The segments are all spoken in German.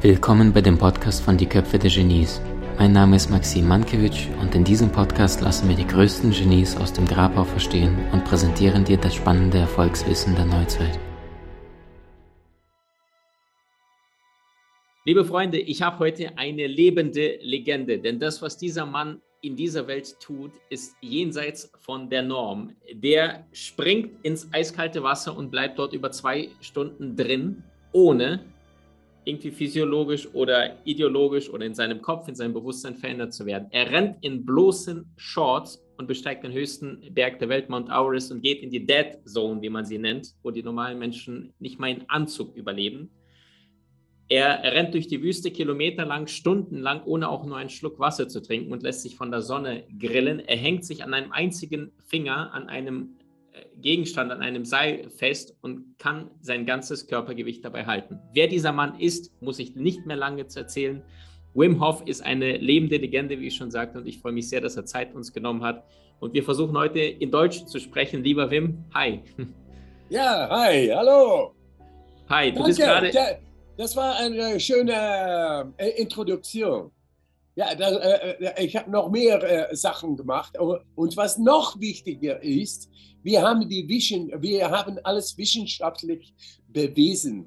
Willkommen bei dem Podcast von Die Köpfe der Genies. Mein Name ist Maxim Mankewitsch und in diesem Podcast lassen wir die größten Genies aus dem Grabau verstehen und präsentieren dir das spannende Erfolgswissen der Neuzeit. Liebe Freunde, ich habe heute eine lebende Legende, denn das, was dieser Mann in dieser Welt tut, ist jenseits von der Norm. Der springt ins eiskalte Wasser und bleibt dort über zwei Stunden drin, ohne irgendwie physiologisch oder ideologisch oder in seinem Kopf, in seinem Bewusstsein verändert zu werden. Er rennt in bloßen Shorts und besteigt den höchsten Berg der Welt, Mount Everest, und geht in die Dead Zone, wie man sie nennt, wo die normalen Menschen nicht mal in Anzug überleben. Er, er rennt durch die Wüste kilometerlang, stundenlang, ohne auch nur einen Schluck Wasser zu trinken und lässt sich von der Sonne grillen. Er hängt sich an einem einzigen Finger an einem Gegenstand an einem Seil fest und kann sein ganzes Körpergewicht dabei halten. Wer dieser Mann ist, muss ich nicht mehr lange zu erzählen. Wim Hof ist eine lebende Legende, wie ich schon sagte, und ich freue mich sehr, dass er Zeit uns genommen hat. Und wir versuchen heute in Deutsch zu sprechen. Lieber Wim, hi. Ja, hi, hallo. Hi, du Danke. bist gerade. Das war eine schöne äh, Introduktion. Ja, das, äh, äh, ich habe noch mehr äh, Sachen gemacht. Und was noch wichtiger ist, wir haben, die Vision, wir haben alles wissenschaftlich bewiesen.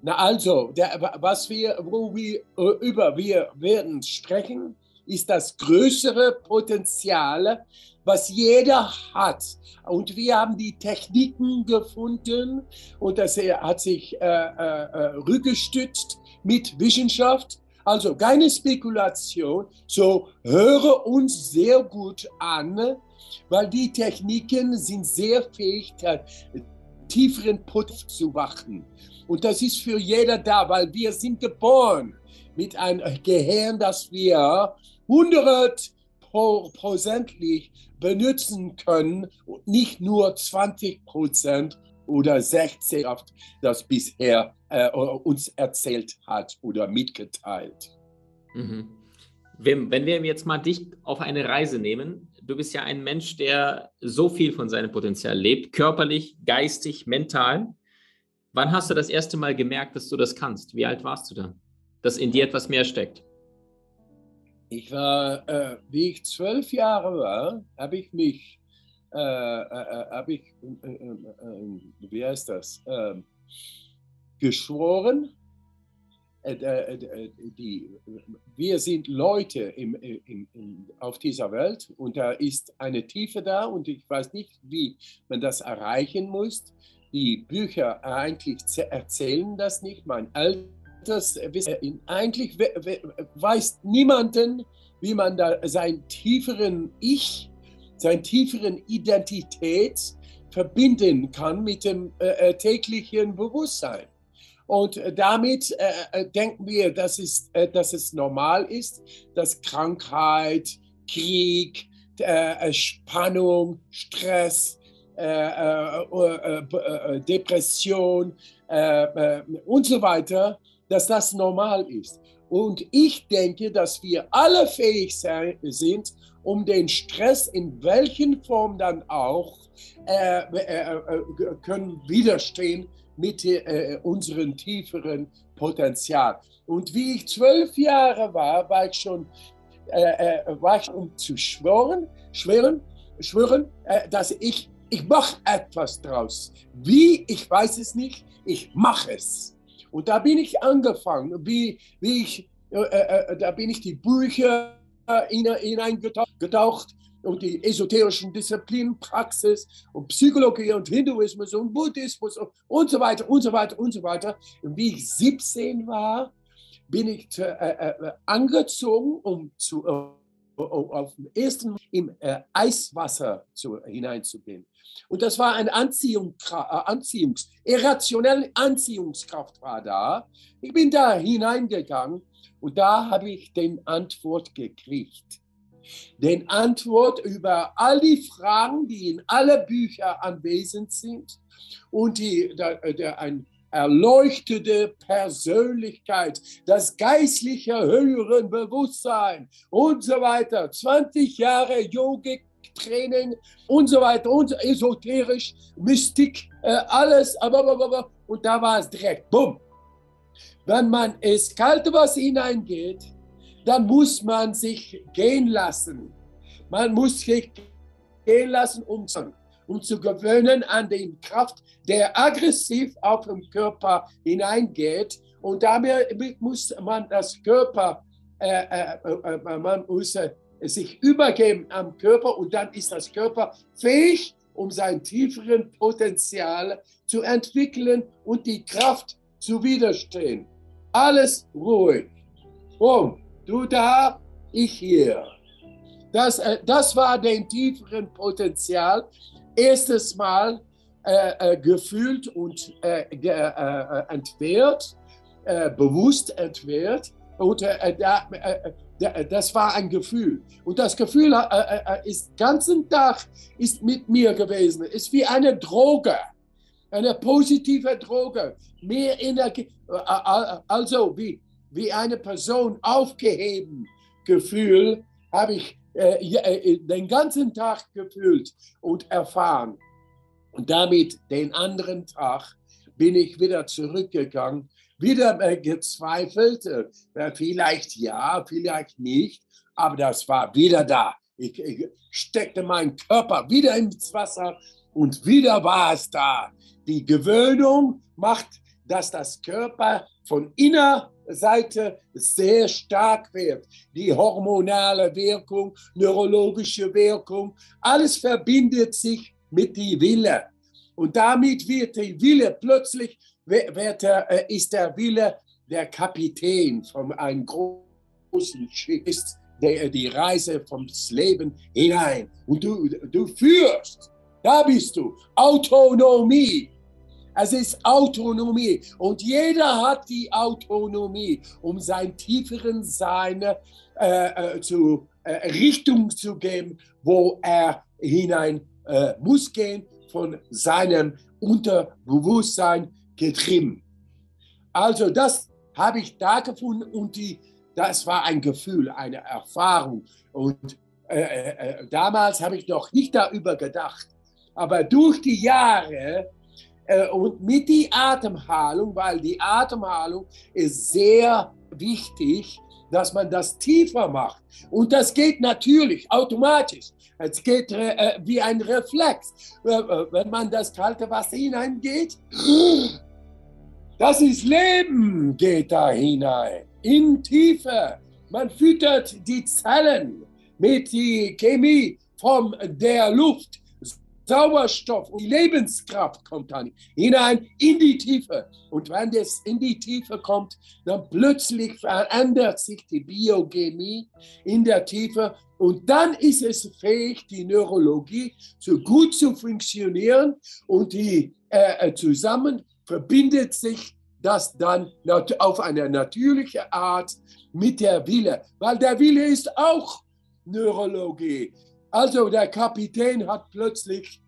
Na also, der, was wir, wo wir äh, über wir werden sprechen, ist das größere Potenzial, was jeder hat. Und wir haben die Techniken gefunden und das hat sich äh, äh, rückgestützt mit Wissenschaft also keine Spekulation, so höre uns sehr gut an, weil die Techniken sind sehr fähig, tieferen Putz zu wachen. Und das ist für jeder da, weil wir sind geboren mit einem Gehirn, das wir 100 prozentlich benutzen können und nicht nur 20 Prozent oder 16%, das bisher äh, uns erzählt hat oder mitgeteilt. Mhm. Wim, wenn wir jetzt mal dich auf eine Reise nehmen, du bist ja ein Mensch, der so viel von seinem Potenzial lebt, körperlich, geistig, mental. Wann hast du das erste Mal gemerkt, dass du das kannst? Wie alt warst du da? Dass in dir etwas mehr steckt? Ich war, äh, wie ich zwölf Jahre war, habe ich mich äh, äh, äh, habe ich, wie heißt das, ähm, geschworen, die, wir sind Leute im, im, im, auf dieser Welt und da ist eine Tiefe da und ich weiß nicht, wie man das erreichen muss. Die Bücher eigentlich erzählen das nicht. Mein altes Wissen, eigentlich weiß niemanden, wie man da seinen tieferen Ich seine tieferen Identität verbinden kann mit dem äh, äh täglichen Bewusstsein. Und äh, damit äh, äh, denken wir, dass es, äh, dass es normal ist, dass Krankheit, Krieg, Spannung, Stress, Depression und so weiter, dass das normal ist. Und ich denke, dass wir alle fähig sind, um den Stress in welchen Form dann auch äh, äh, äh, können widerstehen mit äh, unserem tieferen Potenzial. Und wie ich zwölf Jahre war, war ich schon, äh, äh, war ich um zu schwören, schwören, schwören, dass ich, ich mache etwas draus. Wie, ich weiß es nicht, ich mache es. Und da bin ich angefangen, wie, wie ich, da bin ich die Bücher hineingetaucht und die esoterischen Disziplinen, Praxis und Psychologie und Hinduismus und Buddhismus und, und so weiter und so weiter und so weiter. Und wie ich 17 war, bin ich äh, äh, angezogen, um zu, äh, auf dem ersten im äh, Eiswasser zu, hineinzugehen. Und das war eine Anziehung, äh, Anziehungs, irrationelle Anziehungskraft war da. Ich bin da hineingegangen und da habe ich den Antwort gekriegt. Den Antwort über all die Fragen, die in alle Bücher anwesend sind und die der, der ein erleuchtete Persönlichkeit, das geistliche höheren Bewusstsein und so weiter. 20 Jahre Yogik Training und so weiter und esoterisch, Mystik, äh, alles. Und da war es direkt, bumm. Wenn man ins kalte Wasser hineingeht, dann muss man sich gehen lassen. Man muss sich gehen lassen, um, um zu gewöhnen an die Kraft, der aggressiv auf den Körper hineingeht. Und damit muss man das Körper, äh, äh, äh, man muss äh, sich übergeben am Körper und dann ist das Körper fähig, um sein tieferen Potenzial zu entwickeln und die Kraft zu widerstehen. Alles ruhig. Boom, du da, ich hier. Das, äh, das war den tieferen Potenzial. Erstes Mal äh, äh, gefühlt und äh, äh, entwehrt, äh, bewusst entwehrt. Und da, das war ein Gefühl. Und das Gefühl ist ganzen Tag ist mit mir gewesen. Ist wie eine Droge, eine positive Droge. Mehr Energie, also wie, wie eine Person aufgeheben Gefühl habe ich äh, äh, den ganzen Tag gefühlt und erfahren. Und damit den anderen Tag bin ich wieder zurückgegangen, wieder äh, gezweifelt, äh, vielleicht ja, vielleicht nicht, aber das war wieder da. Ich, ich steckte meinen Körper wieder ins Wasser und wieder war es da. Die Gewöhnung macht, dass das Körper von inner Seite sehr stark wird. Die hormonale Wirkung, neurologische Wirkung, alles verbindet sich mit dem Wille. Und damit wird der Wille plötzlich, wird, äh, ist der Wille der Kapitän von einem großen Schiff, ist der, die Reise vom Leben hinein. Und du, du führst, da bist du, Autonomie. Es ist Autonomie und jeder hat die Autonomie, um sein tieferen Sein äh, äh, zu äh, Richtung zu geben, wo er hinein äh, muss gehen, von seinem Unterbewusstsein getrieben. Also das habe ich da gefunden und die, das war ein Gefühl, eine Erfahrung. Und äh, äh, äh damals habe ich noch nicht darüber gedacht. Aber durch die Jahre und mit die Atemhalung, weil die Atemhalung ist sehr wichtig, dass man das tiefer macht. Und das geht natürlich automatisch. Es geht äh, wie ein Reflex. Äh, äh, wenn man das kalte Wasser hineingeht, das ist Leben, geht da hinein, in Tiefe. Man füttert die Zellen mit der Chemie von der Luft. Sauerstoff und Lebenskraft kommt dann hinein in die Tiefe. Und wenn das in die Tiefe kommt, dann plötzlich verändert sich die Biochemie in der Tiefe und dann ist es fähig, die Neurologie so gut zu funktionieren und die äh, äh zusammen verbindet sich das dann auf eine natürliche Art mit der Wille, weil der Wille ist auch Neurologie. Also der Kapitän hat plötzlich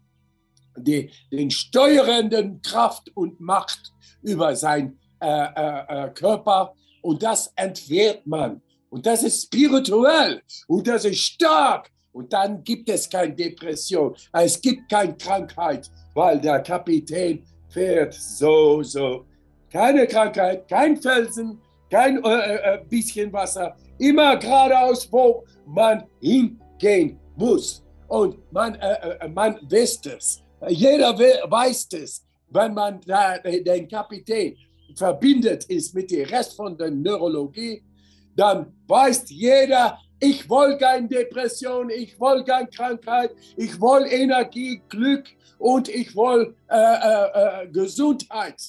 die, den steuernden Kraft und Macht über sein äh, äh, äh, Körper und das entwehrt man. Und das ist spirituell und das ist stark. Und dann gibt es keine Depression, es gibt keine Krankheit, weil der Kapitän fährt so, so. Keine Krankheit, kein Felsen, kein äh, äh, äh bisschen Wasser, immer geradeaus, wo man hingehen muss. Und man, äh, äh, man wisst es. Jeder weiß es, wenn man da, den Kapitän verbindet ist mit dem Rest von der Neurologie, dann weiß jeder, ich will keine Depression, ich will keine Krankheit, ich will Energie, Glück und ich will äh, äh, äh, Gesundheit.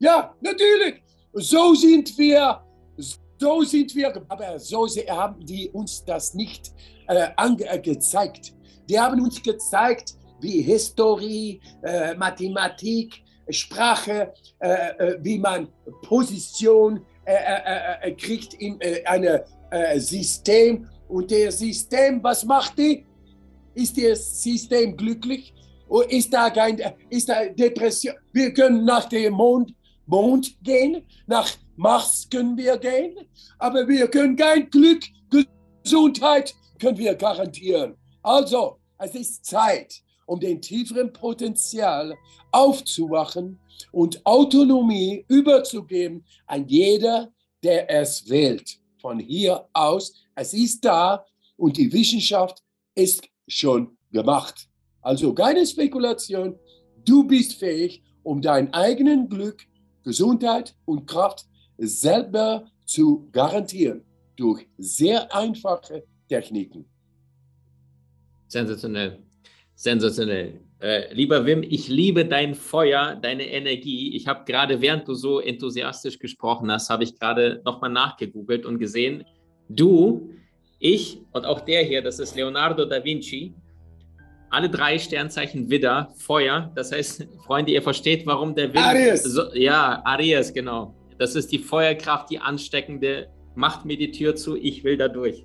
Ja, natürlich. So sind wir, so sind wir, aber so haben die uns das nicht äh, angezeigt. Die haben uns gezeigt, wie Historie, äh, Mathematik, Sprache, äh, äh wie man Position äh, äh, kriegt in einem System. Und der System, was macht die? Ist das System glücklich? Oder ist da kein, ist da Depression? Wir können nach dem Mond, Mond gehen, nach Mars können wir gehen, aber wir können kein Glück, Gesundheit können wir garantieren. Also, Es ist Zeit, um den tieferen Potenzial aufzuwachen und Autonomie überzugeben an jeder, der es wählt. Von hier aus, es ist da und die Wissenschaft ist schon gemacht. Also keine Spekulation, du bist fähig, um dein eigenen Glück, Gesundheit und Kraft selber zu garantieren durch sehr einfache Techniken. Sensationell. Sensationell. Äh, lieber Wim, ich liebe dein Feuer, deine Energie. Ich habe gerade, während du so enthusiastisch gesprochen hast, habe ich gerade nochmal nachgegoogelt und gesehen, du, ich und auch der hier, das ist Leonardo da Vinci, alle drei Sternzeichen Widder, Feuer. Das heißt, Freunde, ihr versteht, warum der Wind. Aries. So, ja, Aries, genau. Das ist die Feuerkraft, die ansteckende. Macht mir die Tür zu, ich will da durch.